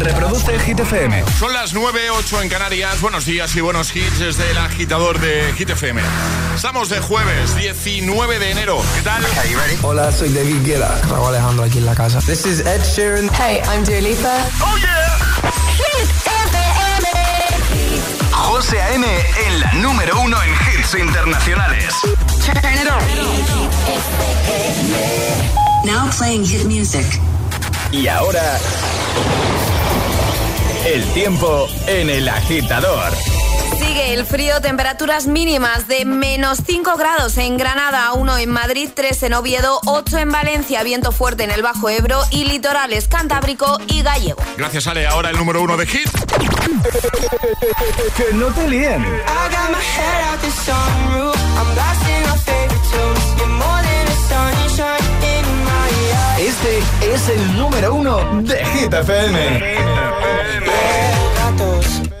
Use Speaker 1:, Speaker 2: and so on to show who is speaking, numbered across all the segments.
Speaker 1: Reproduce Hit FM.
Speaker 2: Son las 9, 8 en Canarias. Buenos días y buenos hits desde el agitador de Hit FM. Estamos de jueves 19 de enero. ¿Qué tal?
Speaker 3: Hola, soy David Guetta. Raúl Alejandro aquí en la casa.
Speaker 4: This is Ed Sheeran.
Speaker 5: Hey, I'm Dua Lipa.
Speaker 2: ¡Oh, yeah!
Speaker 5: Hit FM.
Speaker 1: José A.M. en la número uno en hits internacionales.
Speaker 5: Turn it on.
Speaker 6: Now playing hit music.
Speaker 1: Y ahora... El tiempo en el agitador.
Speaker 7: Sigue el frío, temperaturas mínimas de menos 5 grados en Granada, 1 en Madrid, 3 en Oviedo, 8 en Valencia, viento fuerte en el Bajo Ebro y litorales Cantábrico y Gallego.
Speaker 2: Gracias, Ale. Ahora el número uno de Hit.
Speaker 1: que no te líen. Este es el número uno de Hit FM.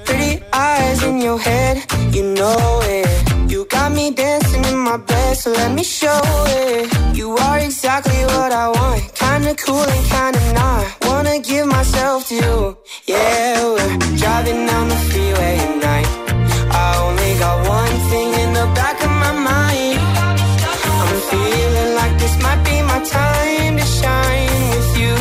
Speaker 8: Pretty eyes in your head, you know it. You got me dancing in my bed, so let me show it. You are exactly what I want, kinda cool and kinda not. Wanna give myself to you, yeah. We're driving down the freeway at night. I only got one thing in the back of my mind. Feeling like this might be my time to shine with you,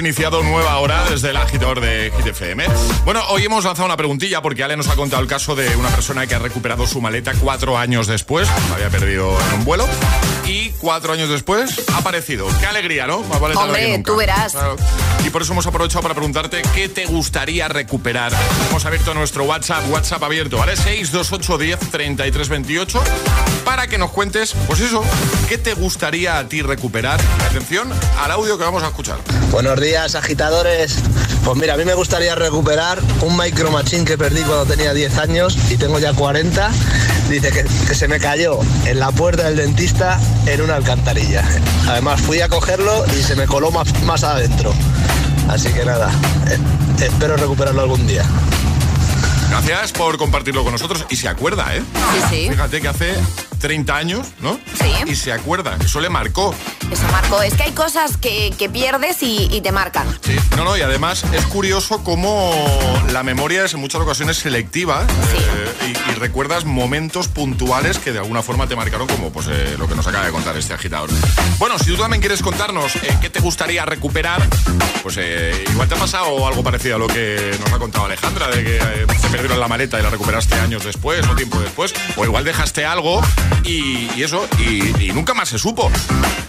Speaker 2: iniciado nueva hora desde el agitador de Hit FM. Bueno, hoy hemos lanzado una preguntilla porque Ale nos ha contado el caso de una persona que ha recuperado su maleta cuatro años después. La había perdido en un vuelo. Y cuatro años después ha aparecido. Qué alegría, ¿no? Más vale
Speaker 7: Hombre, tú verás.
Speaker 2: Claro. Y por eso hemos aprovechado para preguntarte qué te gustaría recuperar. Hemos abierto nuestro WhatsApp, WhatsApp abierto, ¿vale? 628 10 33 28 para que nos cuentes, pues eso, qué te gustaría a ti recuperar. Atención al audio que vamos a escuchar.
Speaker 4: Buenos días, agitadores. Pues mira, a mí me gustaría recuperar un Micro Machine que perdí cuando tenía 10 años y tengo ya 40. Dice que, que se me cayó en la puerta del dentista en una alcantarilla. Además, fui a cogerlo y se me coló más, más adentro. Así que nada, eh, espero recuperarlo algún día.
Speaker 2: Gracias por compartirlo con nosotros y se acuerda, ¿eh?
Speaker 7: Sí, sí.
Speaker 2: Fíjate que hace 30 años, ¿no?
Speaker 7: Sí.
Speaker 2: Y se acuerda, eso le marcó.
Speaker 7: Eso, Marco. Es que hay cosas que, que pierdes y, y te marcan.
Speaker 2: Sí. No, no, y además es curioso cómo la memoria es en muchas ocasiones selectiva eh, y, y recuerdas momentos puntuales que de alguna forma te marcaron como pues eh, lo que nos acaba de contar este agitador. Bueno, si tú también quieres contarnos eh, qué te gustaría recuperar, pues igual te ha pasado algo parecido a lo que nos ha contado Alejandra, de que te perdieron la maleta y la recuperaste años después o tiempo después, o igual dejaste algo y, y eso, y, y nunca más se supo.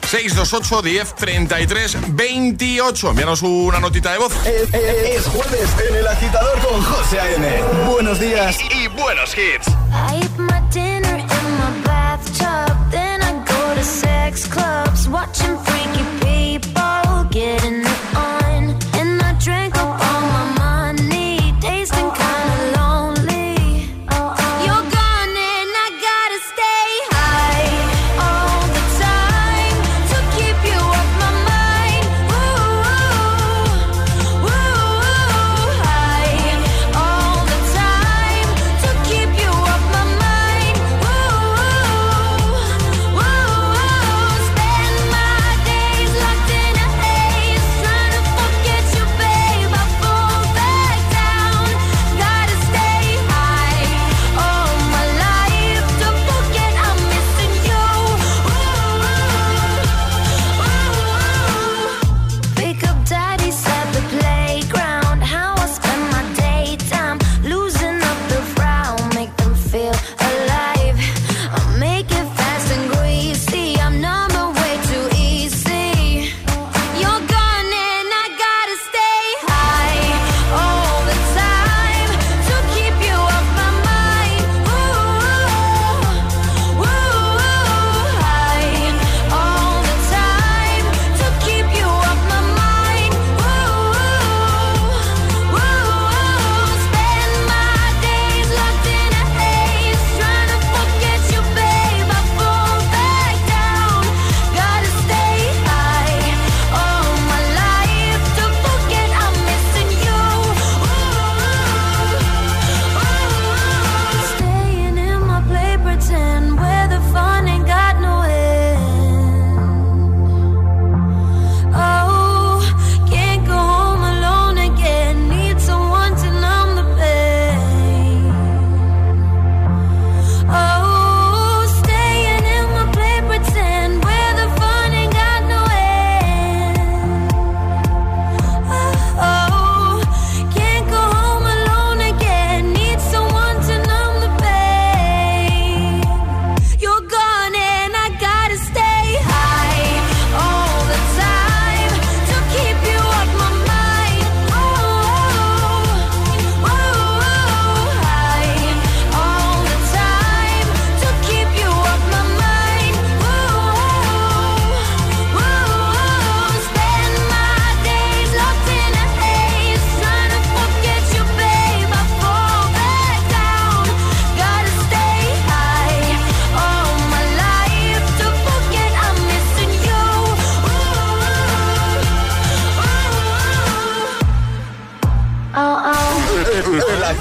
Speaker 2: 628 10 33 28. Envíanos una notita de voz.
Speaker 1: Es, es- es jueves en el agitador con José A.M. Buenos días y, y buenos hits.
Speaker 9: I eat my dinner in my bathtub, then I go to sex clubs, watching freaky people getting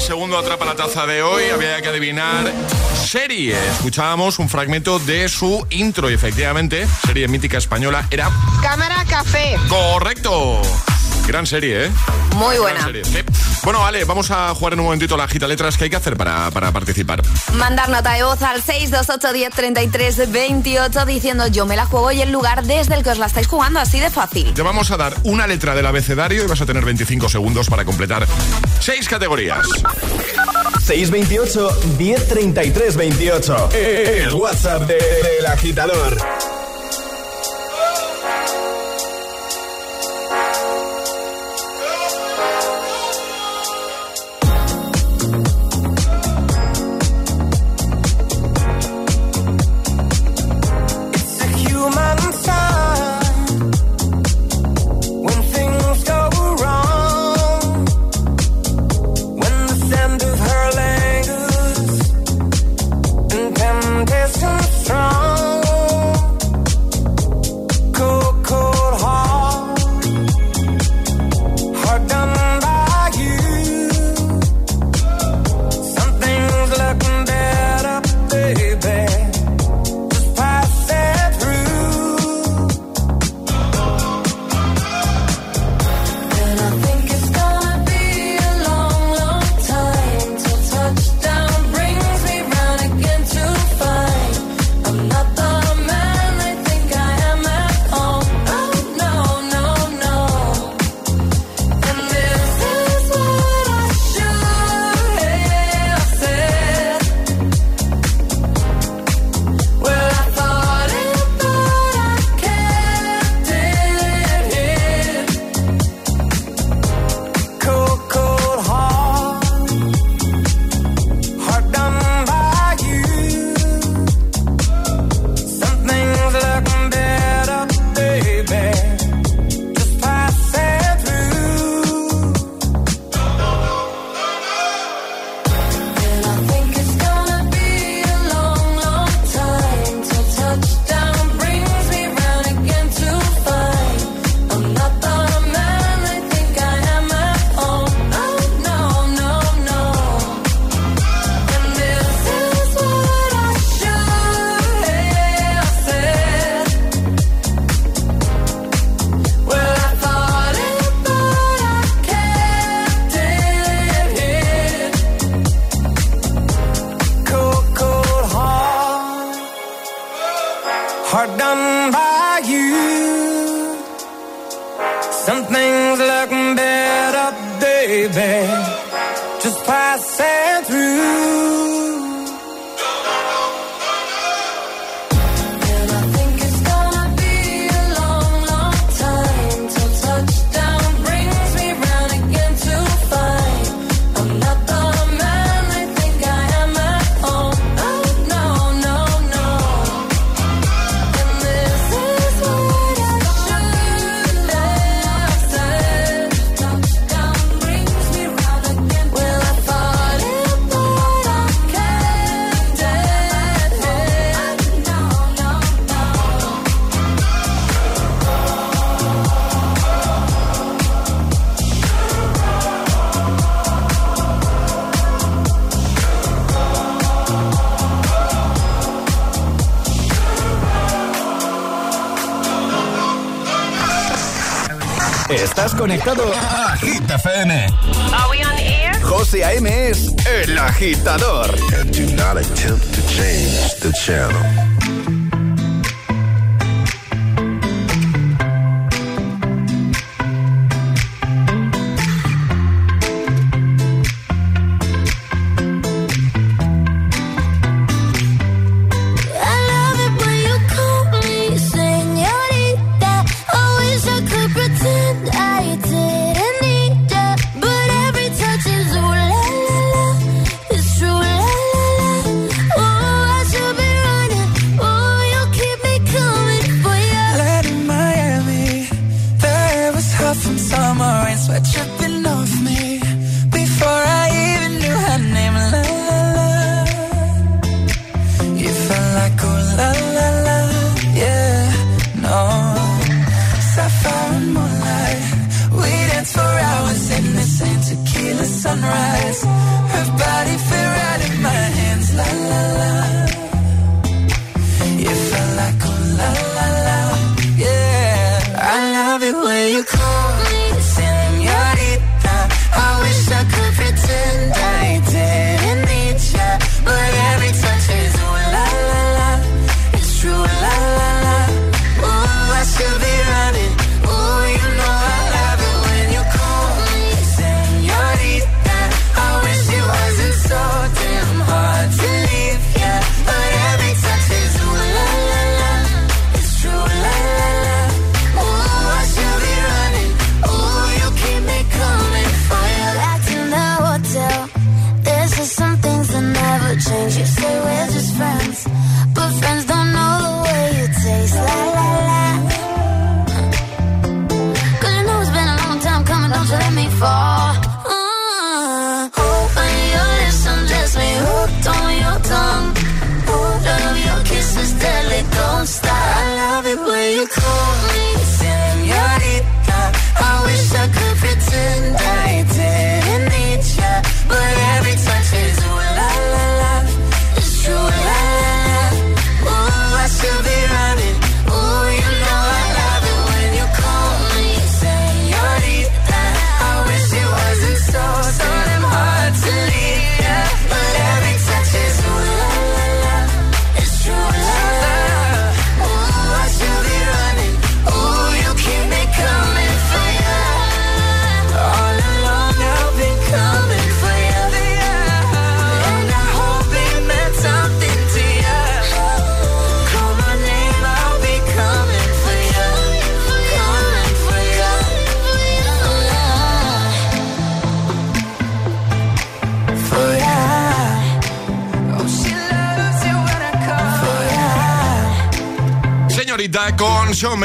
Speaker 2: segundo Atrapa la Taza de hoy. Había que adivinar serie. Escuchábamos un fragmento de su intro y efectivamente, serie mítica española era...
Speaker 10: Cámara Café.
Speaker 2: Correcto. Gran serie. ¿eh?
Speaker 7: Muy buena.
Speaker 2: Serie. Bueno, vale, vamos a jugar en un momentito la gita letras. que hay que hacer para, para participar?
Speaker 7: Mandar nota de voz al 628103328 diciendo yo me la juego y el lugar desde el que os la estáis jugando, así de fácil.
Speaker 2: Te vamos a dar una letra del abecedario y vas a tener 25 segundos para completar seis categorías.
Speaker 11: 628 1033 28 El WhatsApp del
Speaker 12: de, de,
Speaker 1: agitador. conectado FM. José A.M. es el agitador.
Speaker 9: And do not attempt to change the channel.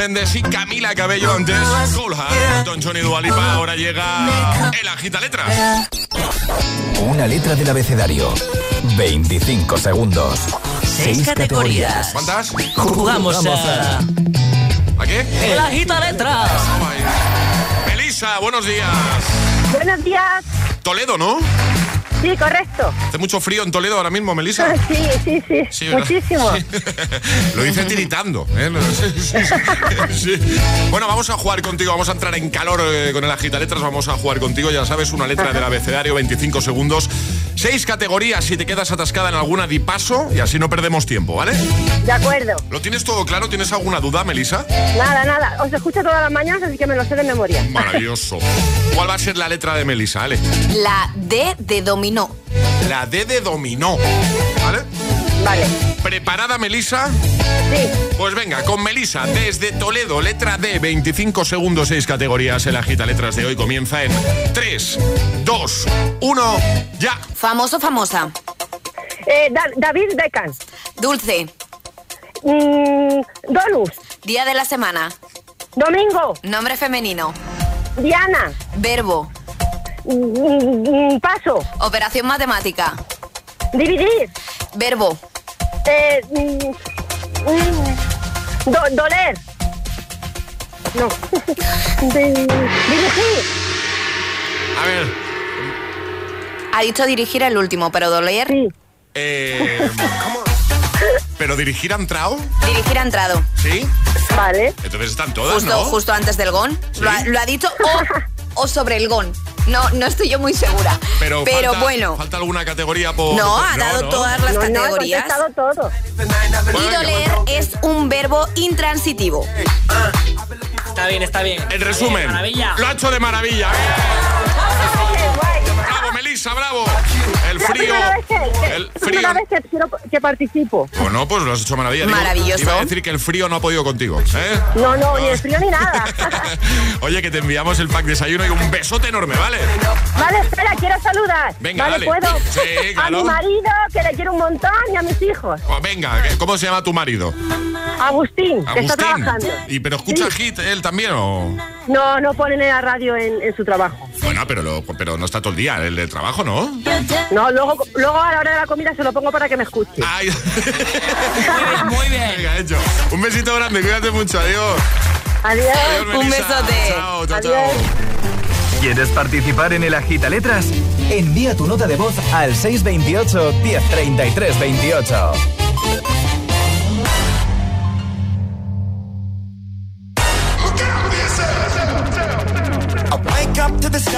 Speaker 2: Méndez y Camila Cabello antes. Colha, Don Johnny Dualipa, ahora llega el agita letras.
Speaker 1: Una letra del abecedario. 25 segundos. 6 categorías.
Speaker 2: ¿Cuántas?
Speaker 13: Jugamos, Jugamos
Speaker 2: a... qué?
Speaker 13: El agita letras.
Speaker 2: Elisa, buenos días.
Speaker 14: Buenos días.
Speaker 2: Toledo, ¿no?
Speaker 14: Sí, correcto.
Speaker 2: ¿Hace mucho frío en Toledo ahora mismo, Melissa?
Speaker 14: Sí, sí, sí. Muchísimo.
Speaker 2: Lo hice tiritando. ¿eh? Sí, bueno, vamos a jugar contigo. Vamos a entrar en calor eh, con el agitaletras. Vamos a jugar contigo. Ya sabes, una letra del abecedario, 25 segundos. Seis categorías si te quedas atascada en alguna di paso y así no perdemos tiempo, ¿vale?
Speaker 14: De acuerdo.
Speaker 2: ¿Lo tienes todo claro? ¿Tienes alguna duda, Melissa?
Speaker 14: Nada, nada. Os escucho todas las mañanas, así que me lo sé de memoria.
Speaker 2: Maravilloso. ¿Cuál va a ser la letra de Melissa, Ale?
Speaker 7: La D de dominó.
Speaker 2: La D de dominó. ¿Vale?
Speaker 14: Vale.
Speaker 2: ¿Preparada, Melissa?
Speaker 14: Sí.
Speaker 2: Pues venga, con Melissa, desde Toledo, letra D, 25 segundos, 6 categorías. El agita letras de hoy comienza en 3, 2, 1, ya.
Speaker 7: Famoso, famosa.
Speaker 14: Eh, David Beckham.
Speaker 7: Dulce.
Speaker 14: Mm, Dolus.
Speaker 7: Día de la semana.
Speaker 14: Domingo.
Speaker 7: Nombre femenino.
Speaker 14: Diana.
Speaker 7: Verbo.
Speaker 14: Mm, mm, Paso.
Speaker 7: Operación matemática.
Speaker 14: Dividir.
Speaker 7: Verbo.
Speaker 14: Eh, mm, mm, do- doler. No. Di- dirigir.
Speaker 2: A ver,
Speaker 7: Ha dicho dirigir el último, pero doler.
Speaker 14: Sí.
Speaker 2: eh, ¿pero dirigir ha entrado?
Speaker 7: Dirigir ha entrado.
Speaker 2: ¿Sí?
Speaker 14: Vale.
Speaker 2: Entonces están todas,
Speaker 7: Justo,
Speaker 2: ¿no?
Speaker 7: justo antes del gon.
Speaker 2: Sí.
Speaker 7: Lo, ha, lo ha dicho o, o sobre el gon. No, no estoy yo muy segura.
Speaker 2: Pero, falta,
Speaker 7: bueno.
Speaker 2: ¿Falta alguna categoría por...?
Speaker 7: No, ha dado
Speaker 2: no.
Speaker 7: todas las
Speaker 14: No, no,
Speaker 7: categorías.
Speaker 14: contestado todo.
Speaker 2: Bueno,
Speaker 7: y
Speaker 2: venga,
Speaker 7: doler
Speaker 2: bueno.
Speaker 7: es un verbo intransitivo.
Speaker 13: Está bien, está bien.
Speaker 2: En resumen, lo ha hecho de maravilla. Bravo, Melissa, bravo. El frío. El frío.
Speaker 14: primera vez que, quiero- que participo.
Speaker 2: Bueno, pues lo has hecho maravilla. Digo,
Speaker 7: Maravilloso.
Speaker 2: Iba a decir que el frío no ha podido contigo. ¿eh?
Speaker 14: No, no, ni el frío ni nada.
Speaker 2: Oye, que te enviamos el pack desayuno y un besote enorme, ¿vale?
Speaker 14: Vale, espera, quiero saludar.
Speaker 2: Venga,
Speaker 14: vale,
Speaker 2: dale.
Speaker 14: ¿puedo?
Speaker 2: Sí, claro.
Speaker 14: A mi marido, que le quiero un montón, y a mis hijos.
Speaker 2: Oh, venga, ¿cómo se llama tu marido?
Speaker 14: Agustín, que está trabajando.
Speaker 2: ¿Y pero escucha
Speaker 14: Sí.
Speaker 2: hit él también o...?
Speaker 14: No, no ponen en la radio en, en su trabajo.
Speaker 2: Bueno, pero, lo- pero no está todo el día el de trabajo, ¿no?
Speaker 14: No, luego, luego a la hora de la comida se lo pongo para que me escuche.
Speaker 2: Ay.
Speaker 13: Muy bien.
Speaker 2: Venga, hecho. Un besito grande, cuídate mucho, adiós.
Speaker 14: Adiós.
Speaker 2: Adiós,
Speaker 7: Un besote.
Speaker 2: Chao, chao,
Speaker 14: Adiós.
Speaker 2: chao.
Speaker 1: ¿Quieres participar en el Agita Letras? Envía tu nota de voz al 628 1033 28.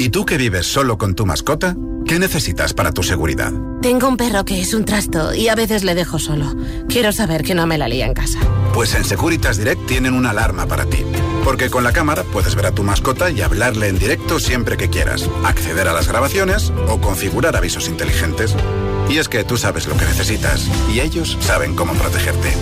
Speaker 15: ¿Y tú que vives solo con tu mascota? ¿Qué necesitas para tu seguridad?
Speaker 16: Tengo un perro que es un trasto y a veces le dejo solo. Quiero saber que no me la lía en casa.
Speaker 15: Pues en Securitas Direct tienen una alarma para ti. Porque con la cámara puedes ver a tu mascota y hablarle en directo siempre que quieras, acceder a las grabaciones o configurar avisos inteligentes. Y es que tú sabes lo que necesitas y ellos saben cómo protegerte.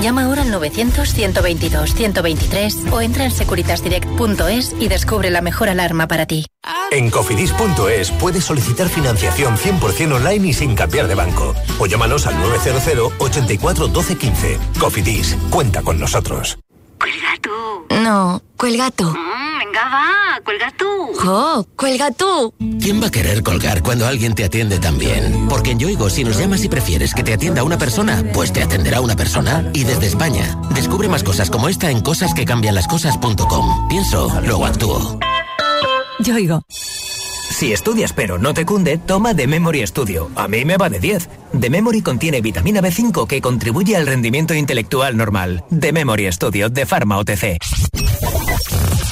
Speaker 17: Llama ahora al 900-122-123 o entra en securitasdirect.es y descubre la mejor alarma para ti.
Speaker 18: En cofidis.es puedes solicitar financiación 100% online y sin cambiar de banco. O llámanos al 900 84 12 15. Cofidis, cuenta con nosotros.
Speaker 19: Cuelga tú.
Speaker 16: No, cuelga tú.
Speaker 19: Venga, va, cuelga tú.
Speaker 16: ¡Oh, cuelga tú!
Speaker 20: ¿Quién va a querer colgar cuando alguien te atiende tan bien? Porque en Yoigo, si nos llamas y prefieres que te atienda una persona, pues te atenderá una persona. Y desde España, descubre más cosas como esta en cosasquecambianlascosas.com. Pienso, luego actúo.
Speaker 21: Yoigo.
Speaker 9: Si estudias pero no te cunde, toma The Memory Studio. A mí me va de 10. The Memory contiene vitamina B5 que contribuye al rendimiento intelectual normal. The Memory Studio de Pharma OTC.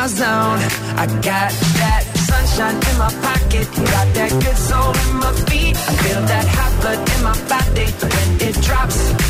Speaker 22: my zone. I got that sunshine in my pocket, got that good soul in my feet. I feel that hot blood in my body when it drops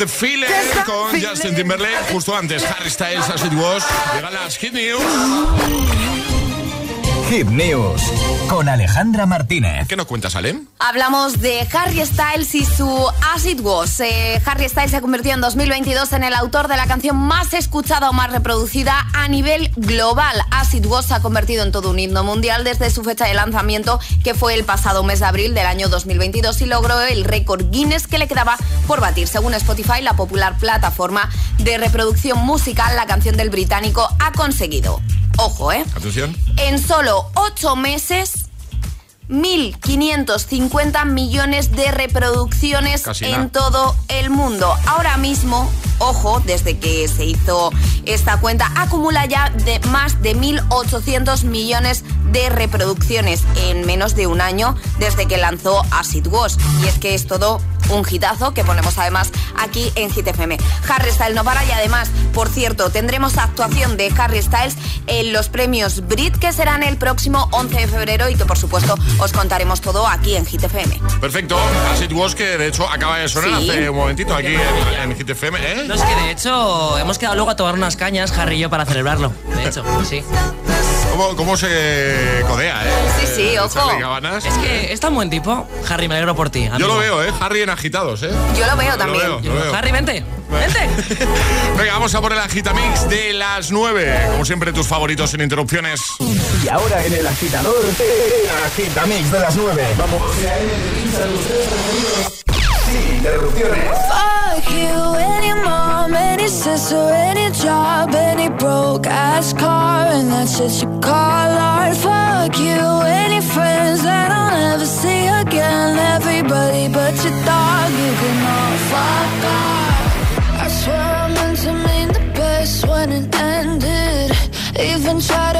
Speaker 22: the Feeling
Speaker 2: con Justin Timberlake. Justo antes, Harry Styles, As It Was. Llegan las Hit News.
Speaker 11: Hit News con Alejandra Martínez.
Speaker 2: ¿Qué nos cuentas, Alem?
Speaker 7: Hablamos de Harry Styles y su As It Was. Eh, Harry Styles se ha convertido en 2022 en el autor de la canción más escuchada o más reproducida a nivel global. As It Was se ha convertido en todo un himno mundial desde su fecha de lanzamiento, que fue el pasado mes de abril del año 2022, y logró el récord Guinness que le quedaba por batir. Según Spotify, la popular plataforma de reproducción musical, la canción del británico ha conseguido. Ojo, ¿eh?
Speaker 2: Atención.
Speaker 7: En solo 8 meses 1.550 millones de reproducciones
Speaker 2: Casi
Speaker 7: en
Speaker 2: nada.
Speaker 7: todo el mundo. Ahora mismo, ojo, desde que se hizo esta cuenta, acumula ya de más de 1.800 millones de reproducciones en menos de un año desde que lanzó As It Was. Y es que es todo un hitazo que ponemos además aquí en Hit FM. Harry Styles no para y además, por cierto, tendremos actuación de Harry Styles en los premios Brit que serán el próximo 11 de febrero y que por supuesto os contaremos todo aquí en Hit FM.
Speaker 2: Perfecto. As It Was, que de hecho acaba de sonar
Speaker 7: Sí.
Speaker 2: hace un momentito aquí en, en Hit FM. ¿eh?
Speaker 13: No, es que de hecho hemos quedado luego a tomar unas cañas, Harry y yo, para celebrarlo. De hecho, sí.
Speaker 2: ¿Cómo, cómo se codea, eh?
Speaker 7: Sí, sí, ojo.
Speaker 2: Charlie Cabanas.
Speaker 13: Es que es tan buen tipo. Harry, me alegro por ti.
Speaker 2: Yo lo veo, ¿eh? Harry en agitados, ¿eh?
Speaker 7: Yo lo veo también.
Speaker 2: Lo veo, lo veo.
Speaker 13: Harry, vente. Vente.
Speaker 2: Venga, vamos a por el agitamix de las 9. Como siempre, tus favoritos sin interrupciones.
Speaker 11: Y ahora en el agitador, el agitamix de las 9. Vamos. Interrupciones.
Speaker 23: Fuck you, any mom, any sister, any job, any broke ass car, and that's shit you call art. Fuck you, any friends that I'll never see again. Everybody but your dog, you can all fuck off. I swear I meant to mean the best when it ended. Even tried to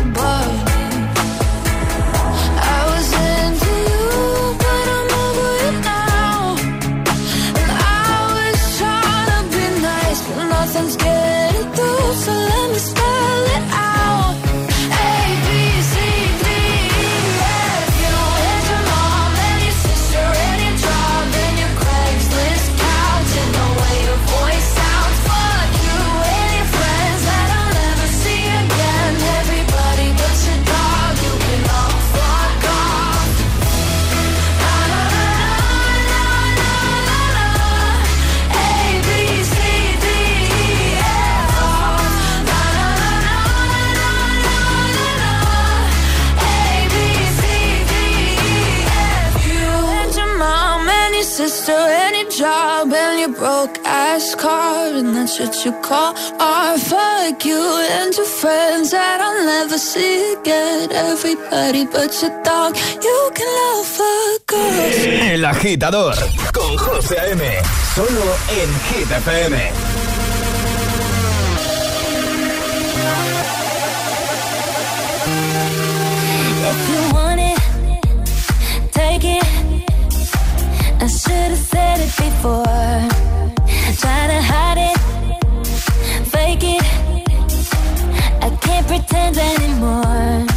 Speaker 23: broke ass car and that's what you call art. Fuck you and your friends that I'll never see again. Everybody but your dog, you can love fuck off.
Speaker 11: El agitador con José A.M. Solo en Hit FM.
Speaker 23: If you want it, take it. I should have said it before. Pretend anymore.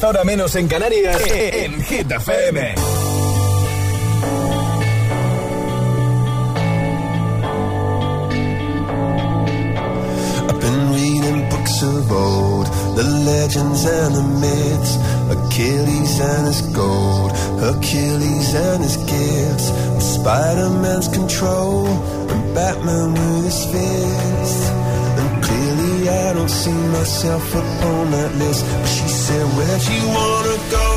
Speaker 11: 10, ahora menos en Canarias, en Hit FM.
Speaker 10: I've been reading books of old, the legends and the myths, Achilles and his gold, Hercules and his gifts, Spider-Man's control, and Batman with his fist. And clearly I don't see myself upon that list. Said, Where'd you wanna go?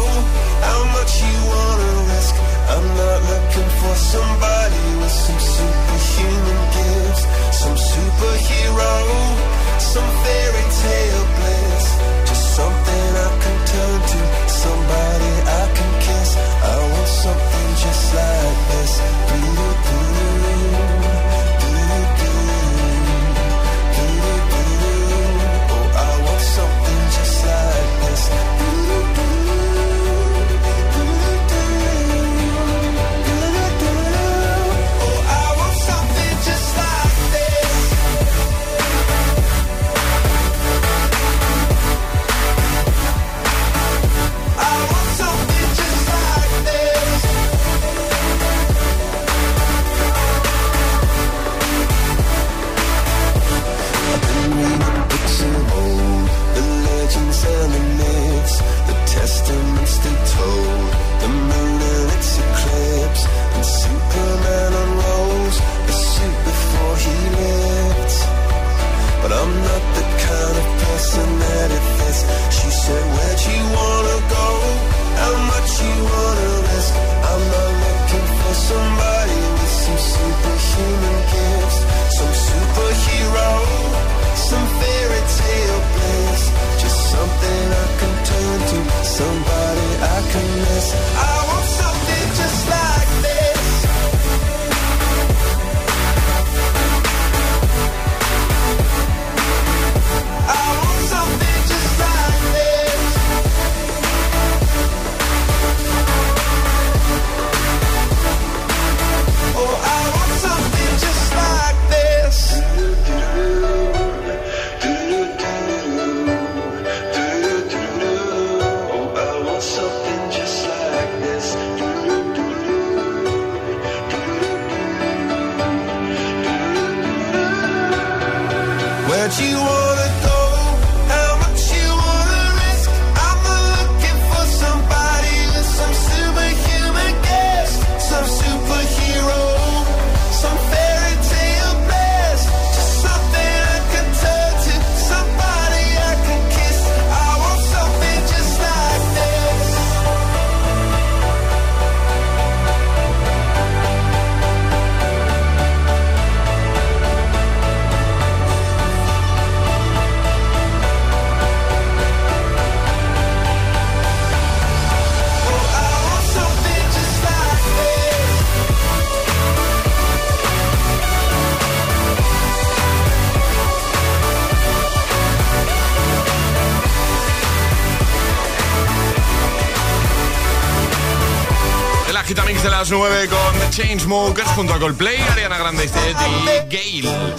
Speaker 2: Chainsmokers junto a Coldplay, Ariana Grande y Gale.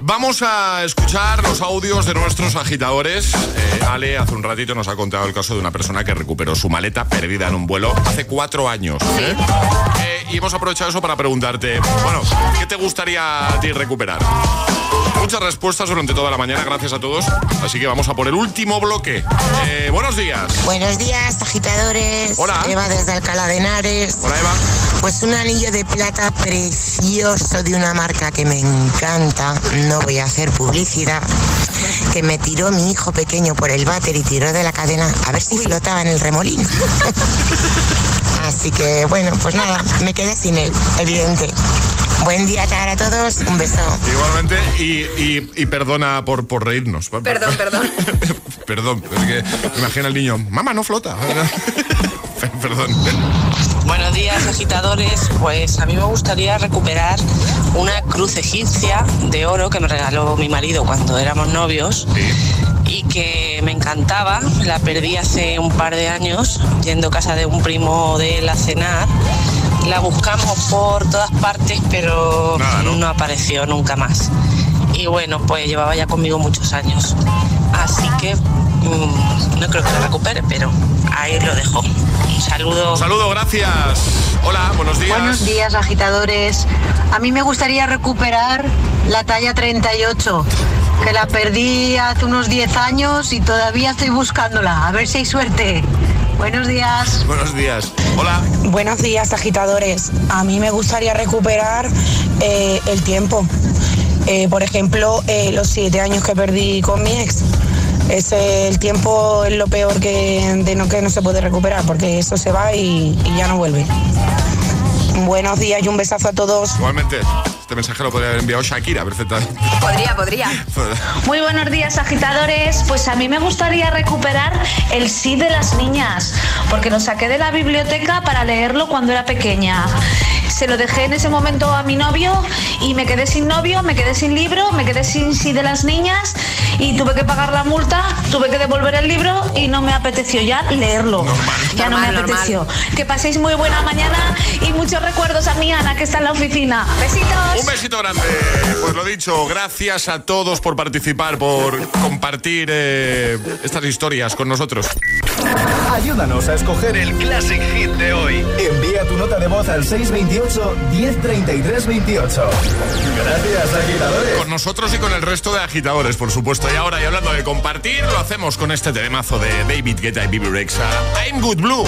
Speaker 2: Vamos a escuchar los audios de nuestros agitadores. Eh, Ale hace un ratito nos ha contado el caso de una persona que recuperó su maleta perdida en un vuelo hace cuatro años. ¿eh? Eh, y hemos aprovechado eso para preguntarte, bueno, ¿qué te gustaría a ti recuperar? Muchas respuestas durante toda la mañana, gracias a todos. Así que vamos a por el último bloque. Eh, buenos días.
Speaker 24: Buenos días, agitadores.
Speaker 2: Hola.
Speaker 24: Eva desde Alcalá de Henares.
Speaker 2: Hola, Eva.
Speaker 24: Pues un anillo de plata precioso de una marca que me encanta. No voy a hacer publicidad. Que me tiró mi hijo pequeño por el váter y tiró de la cadena a ver si flotaba en el remolino. Así que bueno, pues nada, me quedé sin él, evidente. Buen día para todos, un beso.
Speaker 2: Igualmente, y, y- y perdona por, por reírnos.
Speaker 7: Perdón, perdón.
Speaker 2: Perdón, es que me imagino al niño, mamá, no flota. Perdón.
Speaker 25: Buenos días, agitadores. Pues a mí me gustaría recuperar una cruz egipcia de oro que me regaló mi marido cuando éramos novios y que me encantaba. La perdí hace un par de años yendo a casa de un primo de él a cenar. La buscamos por todas partes, pero no apareció nunca más. Y bueno, pues llevaba ya conmigo muchos años. Así que mm, no creo que lo recupere, pero ahí lo dejo. Un saludo.
Speaker 9: Saludo, gracias. Hola, buenos días.
Speaker 26: Buenos días, agitadores. A mí me gustaría recuperar la talla 38, que la perdí hace unos 10 años y todavía estoy buscándola. A ver si hay suerte. Buenos días.
Speaker 9: Buenos días. Hola.
Speaker 27: Buenos días, agitadores. A mí me gustaría recuperar eh, el tiempo. Eh, por ejemplo, eh, los siete años que perdí con mi ex. Ese, el tiempo es lo peor que, de no, que no se puede recuperar, porque eso se va y, y ya no vuelve. Buenos días y un besazo a todos.
Speaker 9: Igualmente, este mensaje lo podría haber enviado Shakira perfectamente.
Speaker 7: Podría, podría.
Speaker 28: Muy buenos días, agitadores. Pues a mí me gustaría recuperar el sí de las niñas, porque lo saqué de la biblioteca para leerlo cuando era pequeña. Se lo dejé en ese momento a mi novio y me quedé sin novio, me quedé sin libro, me quedé sin sí de las niñas y tuve que pagar la multa, tuve que devolver el libro y no me apeteció ya leerlo. Ya no me
Speaker 7: Normal,
Speaker 28: apeteció. Que paséis muy buena mañana y muchos recuerdos a mi Ana que está en la oficina. Besitos.
Speaker 9: Un besito grande. Pues lo dicho, gracias a todos por participar, por compartir eh, estas historias con nosotros.
Speaker 1: Ayúdanos a escoger el Classic Hit de hoy. Envía tu nota de voz al 628 1033 28. Gracias, agitadores.
Speaker 9: Con nosotros y con el resto de agitadores, por supuesto. Y ahora, y hablando de compartir, lo hacemos con este temazo de David Guetta y Bibi Rexa. I'm Good Blue.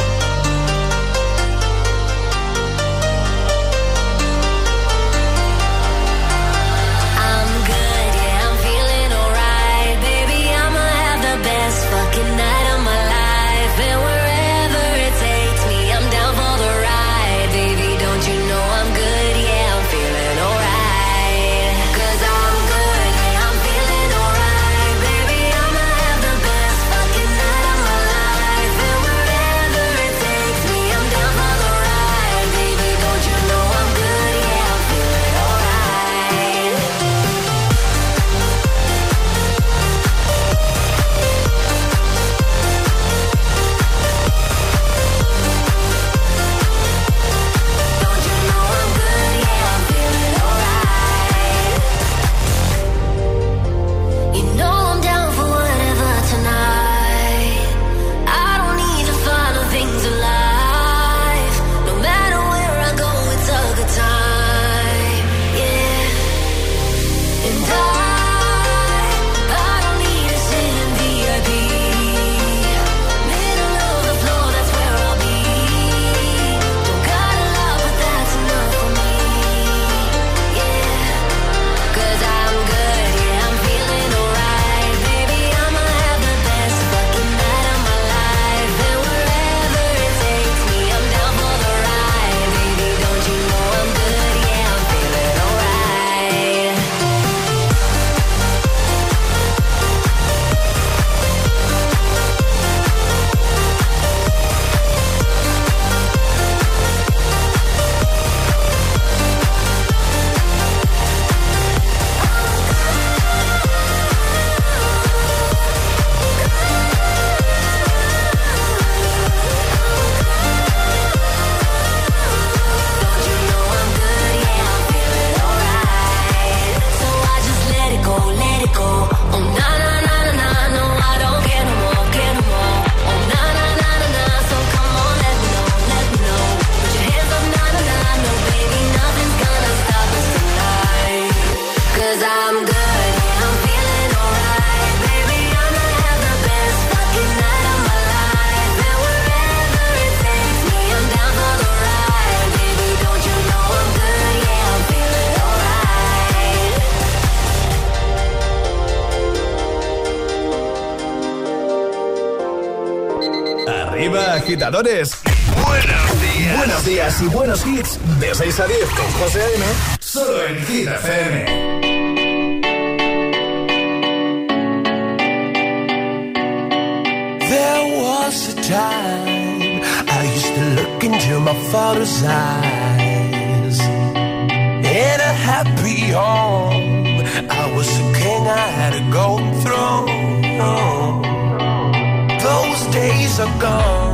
Speaker 1: Agitadores. Buenos días. Buenos días y buenos hits. De 6 a 10 con José A.M. Solo en Hit FM.
Speaker 10: There was a time I used to look into my father's eyes. In a happy home, I was a king, I had a golden throne. Those days are gone,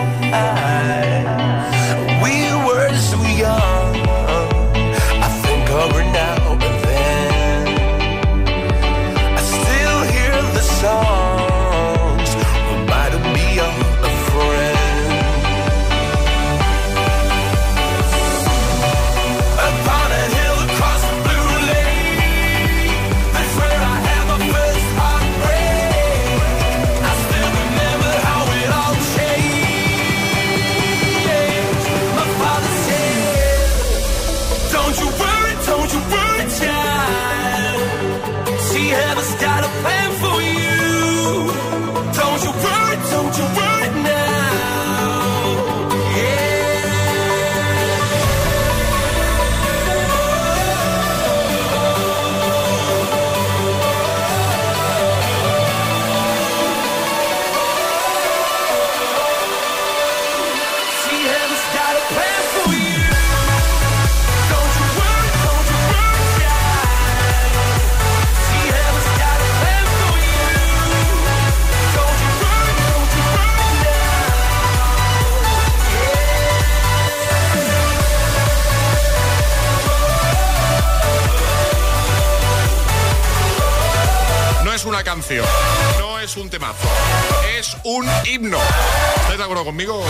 Speaker 2: Acuerdo conmigo?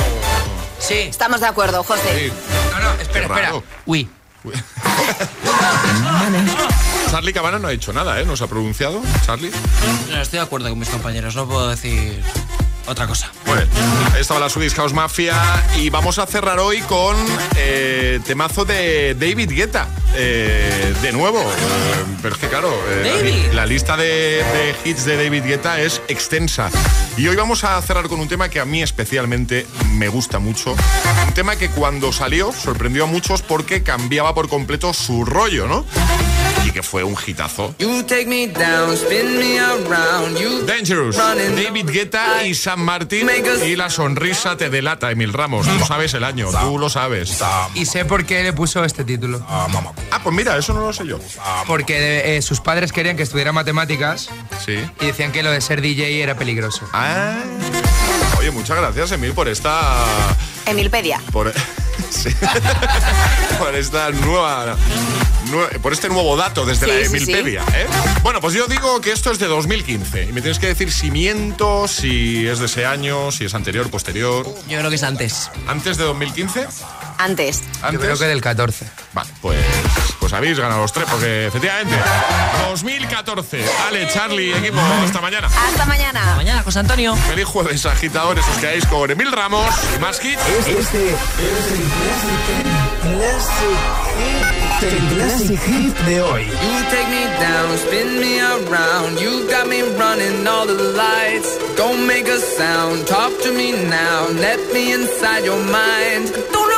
Speaker 13: Sí.
Speaker 7: Estamos de acuerdo, José.
Speaker 2: Sí.
Speaker 13: No, no, espera, espera. Uy.
Speaker 2: Charlie Cabana no ha hecho nada, ¿eh? ¿No se ha pronunciado, Charlie?
Speaker 13: No, estoy de acuerdo con mis compañeros, no puedo decir otra cosa.
Speaker 2: Bueno, ahí estaba la Swedish House Mafia y vamos a cerrar hoy con eh, temazo de David Guetta. Eh, de nuevo, eh, pero es que claro, eh, la, la lista de, de hits de David Guetta es extensa. Y hoy vamos a cerrar con un tema que a mí especialmente me gusta mucho. Un tema que cuando salió sorprendió a muchos porque cambiaba por completo su rollo, ¿no? Y que fue un hitazo.
Speaker 10: You take me down, spin me around. You
Speaker 2: Dangerous, David Guetta y Sam Martin y la sonrisa te delata, Emil Ramos. Tú sabes el año, tú lo sabes.
Speaker 29: Y sé por qué le puso este título.
Speaker 2: Ah, pues mira, eso no lo sé yo.
Speaker 29: Porque eh, sus padres querían que estudiara matemáticas
Speaker 2: Sí.
Speaker 29: y decían que lo de ser DJ era peligroso.
Speaker 2: Ah. Oye, muchas gracias, Emil, por esta.
Speaker 7: Emilpedia.
Speaker 2: Por, sí. por esta nueva. nue- por este nuevo dato desde
Speaker 7: Sí,
Speaker 2: la
Speaker 7: sí,
Speaker 2: Emilpedia. ¿eh? Bueno, pues yo digo que esto es de 2015 y me tienes que decir si miento, si es de ese año, si es anterior, posterior.
Speaker 13: Yo creo que es antes.
Speaker 2: ¿Antes de 2015?
Speaker 7: Antes.
Speaker 2: ¿Antes?
Speaker 29: Yo creo que del 14.
Speaker 2: Vale, pues, pues habéis ganado los tres, porque efectivamente, 2014. Ale, Charlie, equipo, hasta mañana.
Speaker 7: Hasta mañana.
Speaker 13: Mañana, José Antonio.
Speaker 2: Feliz jueves, agitadores. Os quedáis con Emil Ramos y más hits.
Speaker 11: Este es el Classic, el Classic Hit de hoy.
Speaker 10: You take me down, spin me around. You got me running all the lights. Don't make a sound, talk to me now. Let me inside your mind. Don't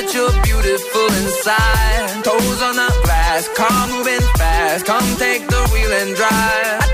Speaker 10: that you're beautiful inside. Toes on the glass, car moving fast.
Speaker 22: Come take the wheel and drive.